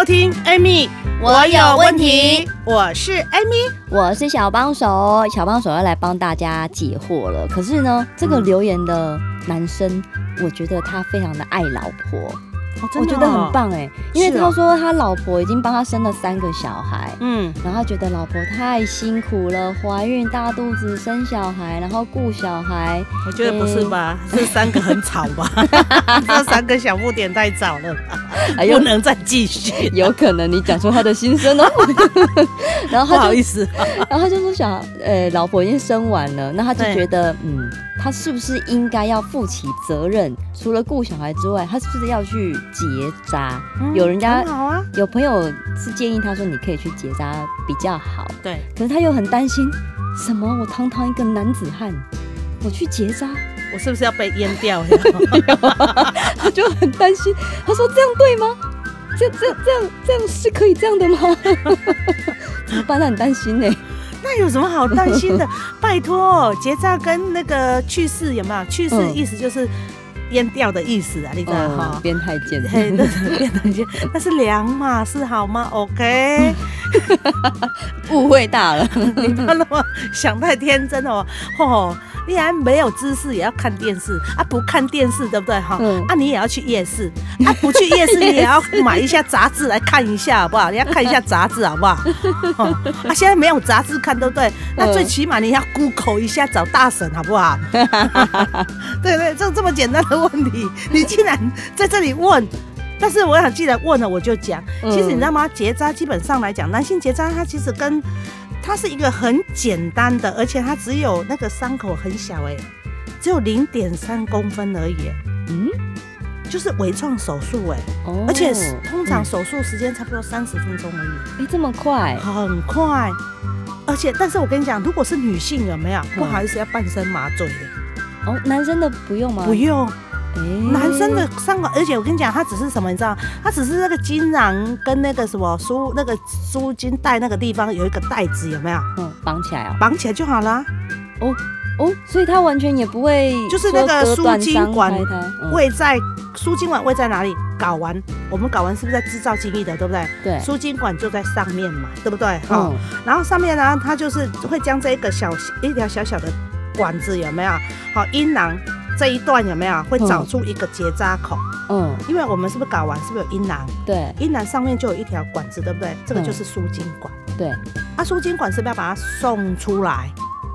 收听 Amy，我有问题。我是 Amy，我是小帮手，小帮手要来帮大家解惑了。可是呢，这个留言的男生，我觉得他非常的爱老婆。哦哦、我觉得很棒哎，因为他说他老婆已经帮他生了三个小孩，嗯，然后他觉得老婆太辛苦了，怀孕大肚子生小孩，然后顾小孩。我觉得不是吧？欸、是三个很吵吧？这三个小不点太早了吧，不能再继续。有可能你讲出他的心声哦。然后他不好意思，然后他就说小呃、欸，老婆已经生完了，那他就觉得嗯。他是不是应该要负起责任？除了顾小孩之外，他是不是要去结扎？嗯、有人家有朋友是建议他说，你可以去结扎比较好。对，可是他又很担心，什么？我堂堂一个男子汉，我去结扎，我是不是要被淹掉？他就很担心。他说：“这样对吗？这、这、这样、这样是可以这样的吗？” 怎么办？他很担心呢。那有什么好担心的？拜托，结扎跟那个去世有没有？去世意思就是阉掉的意思啊，你知道哈？变态贱，嘿，那是 变态贱，那是两码事好吗？OK，误会大了，你不要那么想太天真哦，吼。既然没有知识也要看电视啊，不看电视对不对哈？嗯、啊，你也要去夜市啊，不去夜市你也要买一下杂志来看一下好不好？你要看一下杂志好不好？啊，现在没有杂志看对不对？那最起码你要 Google 一下找大神好不好？对 对，就这么简单的问题，你竟然在这里问，但是我想既然问了我就讲，其实你知道吗？结扎基本上来讲，男性结扎它其实跟它是一个很简单的，而且它只有那个伤口很小哎，只有零点三公分而已。嗯，就是微创手术哎，哦，而且通常手术时间差不多三十分钟而已。哎，这么快？很快。而且，但是我跟你讲，如果是女性有没有？不好意思，要半身麻醉的。哦，男生的不用吗？不用。男生的伤口，而且我跟你讲，他只是什么，你知道？他只是那个精囊跟那个什么输那个输精带那个地方有一个袋子，有没有？嗯，绑起来啊，绑起来就好了。哦哦，所以他完全也不会，就是那个输精管位在输精管位在哪里？睾丸，我们睾丸是不是在制造精液的，对不对？对，输精管就在上面嘛，对不对？好，然后上面呢，它就是会将这一个小一条小小的管子，有没有？好，阴囊。这一段有没有会找出一个结扎口？嗯，因为我们是不是睾丸是不是有阴囊？对，阴囊上面就有一条管子，对不对？这个就是输精管。对，啊，输精管是不是要把它送出来？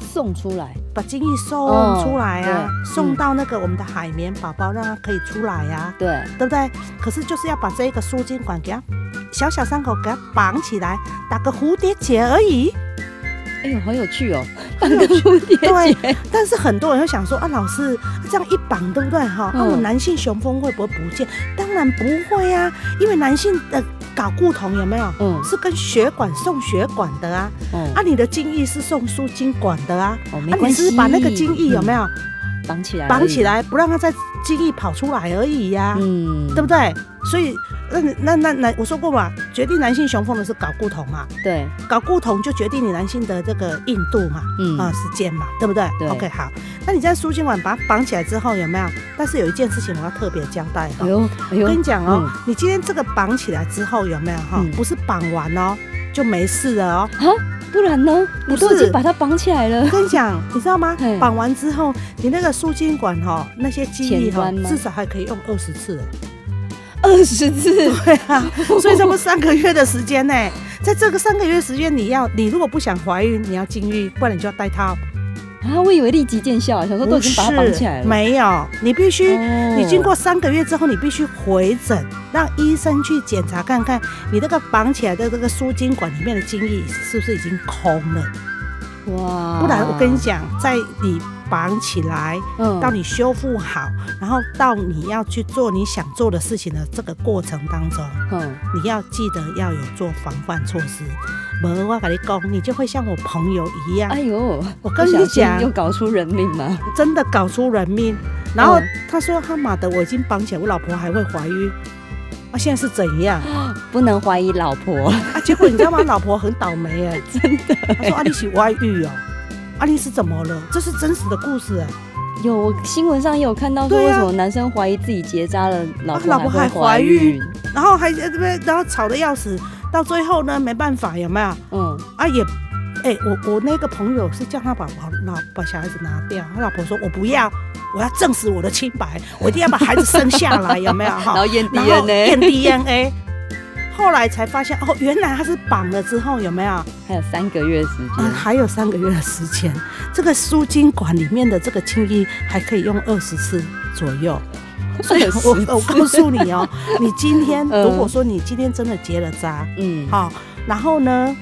送出来，把精液送出来啊，送到那个我们的海绵宝宝，让它可以出来呀。对，对不对？可是就是要把这一个输精管给它小小伤口给它绑起来，打个蝴蝶结而已。哎呦，好有趣哦！绑个蝴蝶结，对。但是很多人会想说啊，老师这样一绑，对不对哈？那、嗯啊、我男性雄风会不会不见？当然不会啊，因为男性的睾固酮有没有？嗯，是跟血管送血管的啊。嗯，啊，你的精液是送输精管的啊。哦，没关系。啊、你是把那个精液有没有绑、嗯、起来？绑起来，不让它在精液跑出来而已呀、啊。嗯，对不对？所以。那那那男，我说过嘛，决定男性雄风的是睾固酮嘛，对，睾固酮就决定你男性的这个硬度嘛，嗯啊时间嘛，对不对，对？OK 好，那你在输精管把它绑起来之后有没有？但是有一件事情我要特别交代哈，哎呦，我跟你讲哦，嗯、你今天这个绑起来之后有没有哈？嗯、不是绑完哦就没事了哦，啊，不然呢？你都已经把它绑起来了。我跟你讲，你知道吗？绑完之后，你那个输精管哈，那些精液哈，至少还可以用二十次。二十次，对啊，所以这么三个月的时间呢，在这个三个月时间，你要你如果不想怀孕，你要禁欲，不然你就要戴套。啊，我以为立即见效，想说都已经把它绑起来了。没有，你必须，哦、你经过三个月之后，你必须回诊，让医生去检查看看，你这个绑起来的这个输精管里面的精液是不是已经空了。哇，不然我跟你讲，在你绑起来，嗯，到你修复好，然后到你要去做你想做的事情的这个过程当中，嗯，你要记得要有做防范措施。没我跟你讲，你就会像我朋友一样。哎呦，我跟你讲，又搞出人命吗？真的搞出人命。然后他说：“他妈的，我已经绑起来，我老婆还会怀孕。”啊，现在是怎样？不能怀疑老婆啊！结果你知道吗？老婆很倒霉哎，真的。他说：“啊，你是外遇哦，阿丽是怎么了？这是真实的故事哎。”有，我新闻上也有看到说，为什么男生怀疑自己结扎了，老婆老婆还怀孕，然后还这边，然后吵得要死。到最后呢，没办法，有没有？嗯，啊也，哎、欸，我我那个朋友是叫他把老把小孩子拿掉，他老婆说我不要，我要证实我的清白，我一定要把孩子生下来，有没有？哈，然后验 DNA，验 DNA，后来才发现哦，原来他是绑了之后有没有？还有三个月时间、嗯，还有三个月的时间，这个输精管里面的这个精液还可以用二十次左右。所以我我告诉你哦，你今天如果说你今天真的结了扎，嗯，好，然后呢，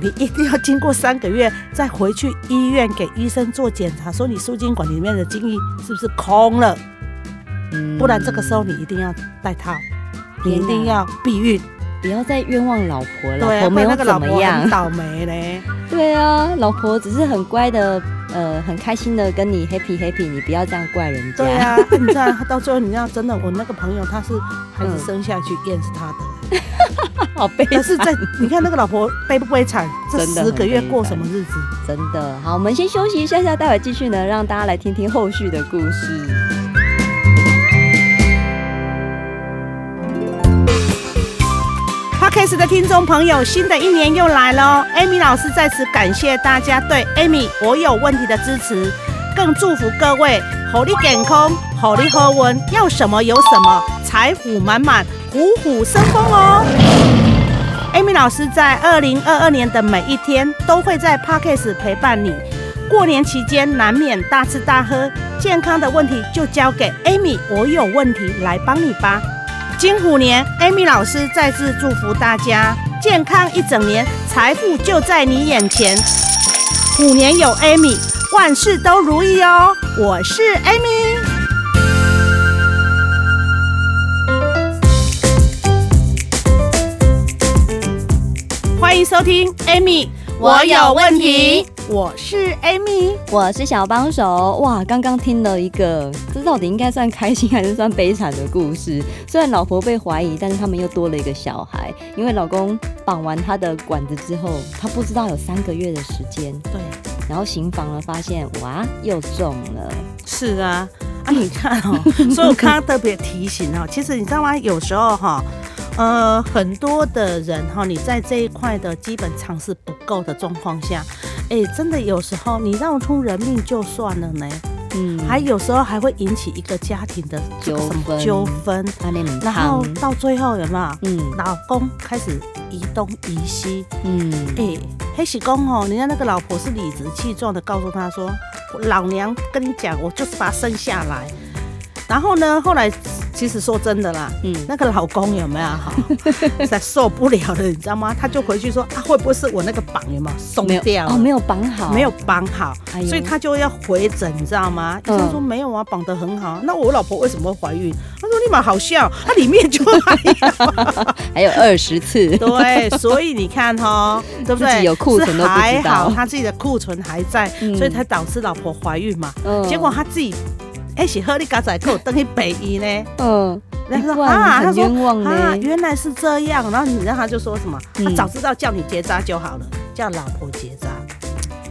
你一定要经过三个月再回去医院给医生做检查，说你输精管里面的精液是不是空了，嗯，不然这个时候你一定要戴套，你一定要避孕，不要再冤枉老婆了，老婆没有怎么样，倒霉嘞，对啊，老婆只是很乖的。呃，很开心的跟你 happy happy，你不要这样怪人家。对啊，你知道到最后，你知道真的，我那个朋友他是孩子生下去验是他的，好悲惨。但是在你看那个老婆悲不悲惨？这十个月过什么日子？真的。好，我们先休息一下下，待会继续呢，让大家来听听后续的故事。Podcast 的听众朋友，新的一年又来了，Amy 老师在此感谢大家对 Amy 我有问题的支持，更祝福各位虎力健康，虎力好运，要什么有什么，财富满满，虎虎生风哦。Amy 老师在二零二二年的每一天都会在 Podcast 陪伴你。过年期间难免大吃大喝，健康的问题就交给 Amy 我有问题来帮你吧。金虎年，Amy 老师再次祝福大家健康一整年，财富就在你眼前。虎年有 Amy，万事都如意哦。我是 Amy，欢迎收听 Amy，我有问题。我是 Amy，我是小帮手。哇，刚刚听了一个，这到底应该算开心还是算悲惨的故事？虽然老婆被怀疑，但是他们又多了一个小孩。因为老公绑完他的管子之后，他不知道有三个月的时间。对，然后行房了，发现哇，又中了。是啊，啊，你看哦，所以我刚刚特别提醒哦，其实你知道吗？有时候哈。呃，很多的人哈，你在这一块的基本常识不够的状况下，哎，真的有时候你闹出人命就算了呢，嗯，还有时候还会引起一个家庭的纠纷，纠纷，然后到最后有没有？嗯，老公开始移东移西，嗯，哎，黑喜公哦，人家那个老婆是理直气壮的告诉他说，老娘跟你讲，我就是把他生下来，然后呢，后来。其实说真的啦，嗯，那个老公有没有哈，实 在受不了了，你知道吗？他就回去说啊，会不会是我那个绑有没有松掉哦，没有绑好，没有绑好，所以他就要回诊，你知道吗？医生说没有啊，绑得很好。那我老婆为什么会怀孕？他说你蛮好笑，他里面就还有 还有二十次。对，所以你看哈，对不对？自己有库存都不知道，还好他自己的库存还在，所以才导致老婆怀孕嘛。结果他自己。哎，是喝你刚才给我登去北医呢？嗯，然后说啊，他说啊，原来是这样。然后你让他就说什么？他早知道叫你结扎就好了，叫老婆结扎。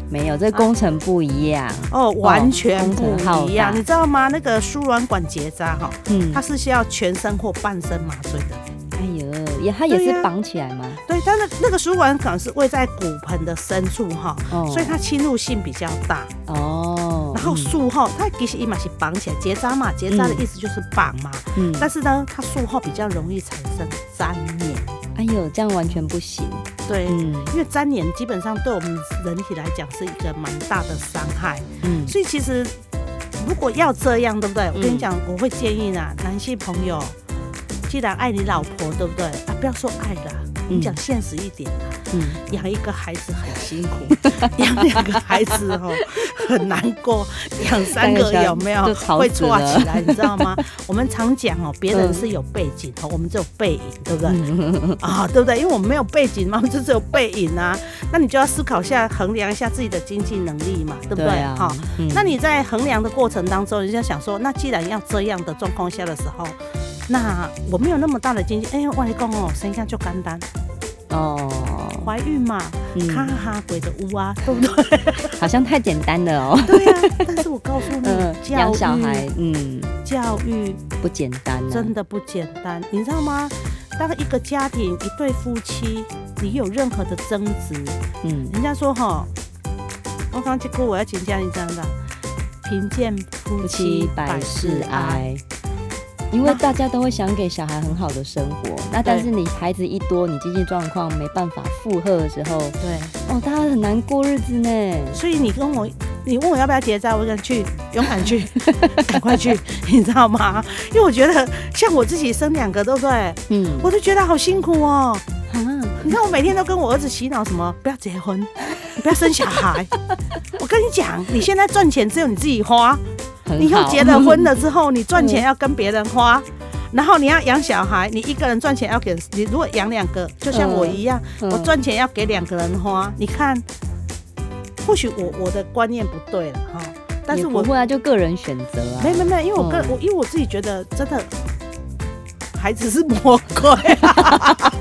没有，这工程不一样哦，完全不一样。你知道吗？那个输卵管结扎哈，嗯，它是需要全身或半身麻醉的。哎呦，也它也是绑起来吗？对，但是那个输卵管是位在骨盆的深处哈，所以它侵入性比较大。哦。术后，它其实一码是绑起来结扎嘛，结扎的意思就是绑嘛。嗯。但是呢，它术后比较容易产生粘连。哎呦，这样完全不行。对，嗯，因为粘连基本上对我们人体来讲是一个蛮大的伤害。嗯。所以其实如果要这样，对不对？我跟你讲，我会建议呢，男性朋友，既然爱你老婆，对不对？啊，不要说爱啦。你讲现实一点啊，嗯，养一个孩子很辛苦，养两个孩子哦很难过，养三个有没有会错起来？你知道吗？我们常讲哦，别人是有背景哦，我们只有背影，对不对？啊，对不对？因为我们没有背景嘛，我们就只有背影啊。那你就要思考一下，衡量一下自己的经济能力嘛，对不对？哈，那你在衡量的过程当中，人家想说，那既然要这样的状况下的时候。那我没有那么大的经济，哎、欸，我跟你讲哦，生下就简单哦，怀孕嘛，哈哈哈鬼的屋啊，对不对？好像太简单了哦。对呀、啊，但是我告诉你，养、呃、小孩，嗯，教育不简单，真的不简单，你知道吗？当一个家庭一对夫妻，你有任何的争执，嗯，人家说哈，我刚结果我要请教你，这样的，贫贱夫妻百事哀。因为大家都会想给小孩很好的生活，那但是你孩子一多，你经济状况没办法负荷的时候，对，哦，大家很难过日子呢。所以你跟我，你问我要不要结扎，我想去，勇敢去，赶快去，你知道吗？因为我觉得像我自己生两个，对不对？嗯，我都觉得好辛苦哦。嗯，你看我每天都跟我儿子洗脑什么，不要结婚，你不要生小孩。我跟你讲，你现在赚钱只有你自己花。你以后结了婚了之后，你赚钱要跟别人花，然后你要养小孩，你一个人赚钱要给你。如果养两个，就像我一样，我赚钱要给两个人花。你看，或许我我的观念不对了哈，但是我不会啊，就个人选择啊。没没没，因为我个我因为我自己觉得真的，孩子是魔鬼啊。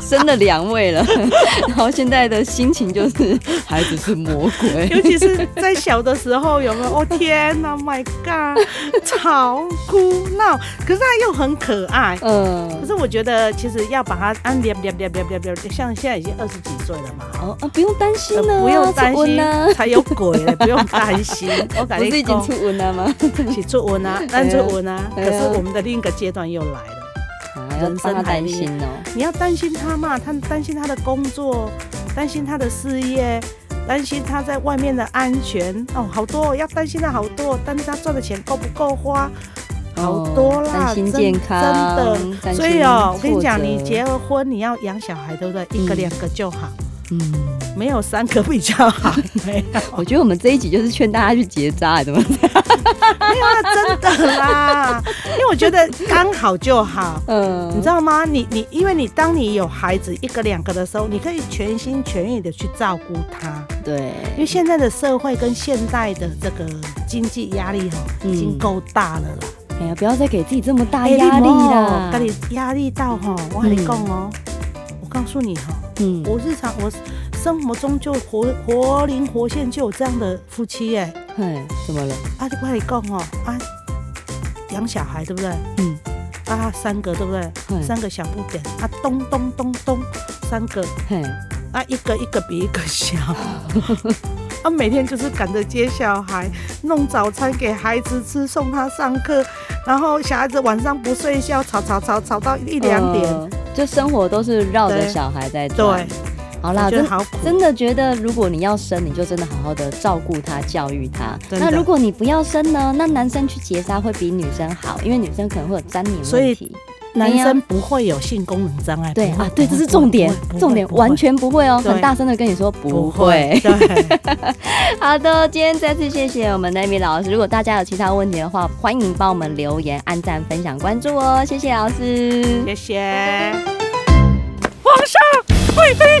生了两位了，然后现在的心情就是孩子是魔鬼，尤其是在小的时候，有没有？哦天哪，My God，吵哭闹，可是他又很可爱，嗯。可是我觉得其实要把他按像现在已经二十几岁了嘛，哦啊，不用担心了，不用担心，才有鬼了，不用担心。我感觉已经出文了吗？起出文啊，但出文啊。可是我们的另一个阶段又来了。人生担心哦，你要担心他嘛？他担心他的工作，担心他的事业，担心他在外面的安全哦，好多要担心的好多，担心他赚的钱够不够花，好多啦，担心健康，真的。所以哦，我跟你讲，你结了婚，你要养小孩，对不对？一个两个就好。嗯，没有三个比较好。没有，我觉得我们这一集就是劝大家去结扎，怎么？没有啊，真的啦，因为我觉得刚好就好。嗯，你知道吗？你你，因为你当你有孩子一个两个的时候，你可以全心全意的去照顾他。对，因为现在的社会跟现代的这个经济压力哈，已经够大了啦。哎呀，不要再给自己这么大压力了，给你压力到哈，我跟你讲哦。我告诉你哈，嗯，我日常我生活中就活活灵活现就有这样的夫妻哎，哎，怎么了？啊，你快点讲哦，啊，养小孩对不对？嗯，啊，三个对不对？嗯，三个小不点，啊，咚咚咚咚，三个，嘿，啊，一个一个比一个小，啊，每天就是赶着接小孩，弄早餐给孩子吃，送他上课，然后小孩子晚上不睡觉，吵吵吵吵到一两点。呃就生活都是绕着小孩在转，对，好啦，真真的觉得，如果你要生，你就真的好好的照顾他、教育他。那如果你不要生呢？那男生去结扎会比女生好，因为女生可能会有粘黏问题，所以男生不会有性功能障碍。对啊，对，这是重点，重点完全不会哦，很大声的跟你说不会。好的，今天再次谢谢我们的 Amy 老师。如果大家有其他问题的话，欢迎帮我们留言、按赞、分享、关注哦。谢谢老师，谢谢。皇上，贵妃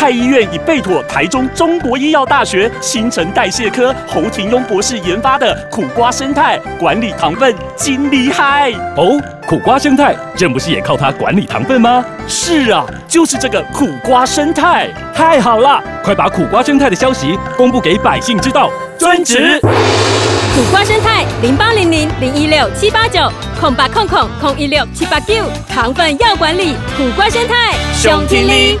太医院已备妥台中中国医药大学新陈代谢科侯廷庸博士研发的苦瓜生态，管理糖分金厉害哦！苦瓜生态，这不是也靠它管理糖分吗？是啊，就是这个苦瓜生态，太好了！快把苦瓜生态的消息公布给百姓知道。遵旨。苦瓜生态零八零零零一六七八九空八空空空一六七八九，糖分要管理，苦瓜生态，熊天力。